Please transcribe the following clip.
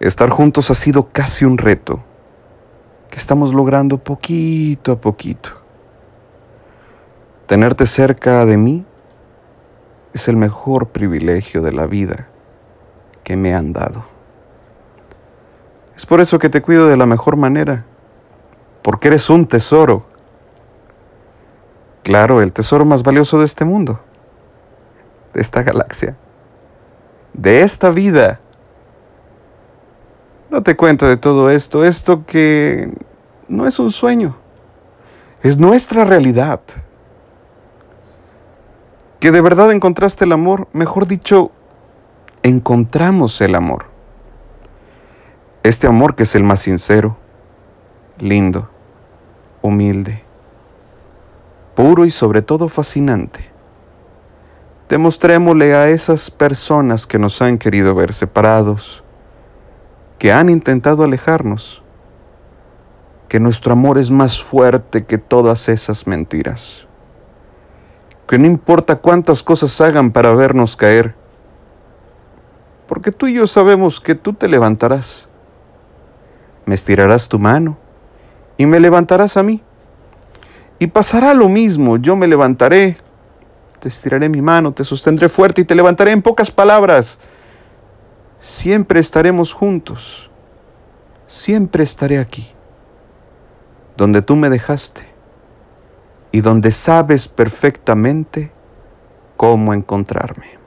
Estar juntos ha sido casi un reto que estamos logrando poquito a poquito. Tenerte cerca de mí es el mejor privilegio de la vida que me han dado. Es por eso que te cuido de la mejor manera, porque eres un tesoro. Claro, el tesoro más valioso de este mundo, de esta galaxia, de esta vida. Date cuenta de todo esto, esto que no es un sueño, es nuestra realidad. Que de verdad encontraste el amor, mejor dicho, encontramos el amor. Este amor que es el más sincero, lindo, humilde, puro y sobre todo fascinante. Demostrémosle a esas personas que nos han querido ver separados, que han intentado alejarnos, que nuestro amor es más fuerte que todas esas mentiras. Que no importa cuántas cosas hagan para vernos caer, porque tú y yo sabemos que tú te levantarás me estirarás tu mano y me levantarás a mí. Y pasará lo mismo, yo me levantaré, te estiraré mi mano, te sostendré fuerte y te levantaré en pocas palabras. Siempre estaremos juntos, siempre estaré aquí, donde tú me dejaste y donde sabes perfectamente cómo encontrarme.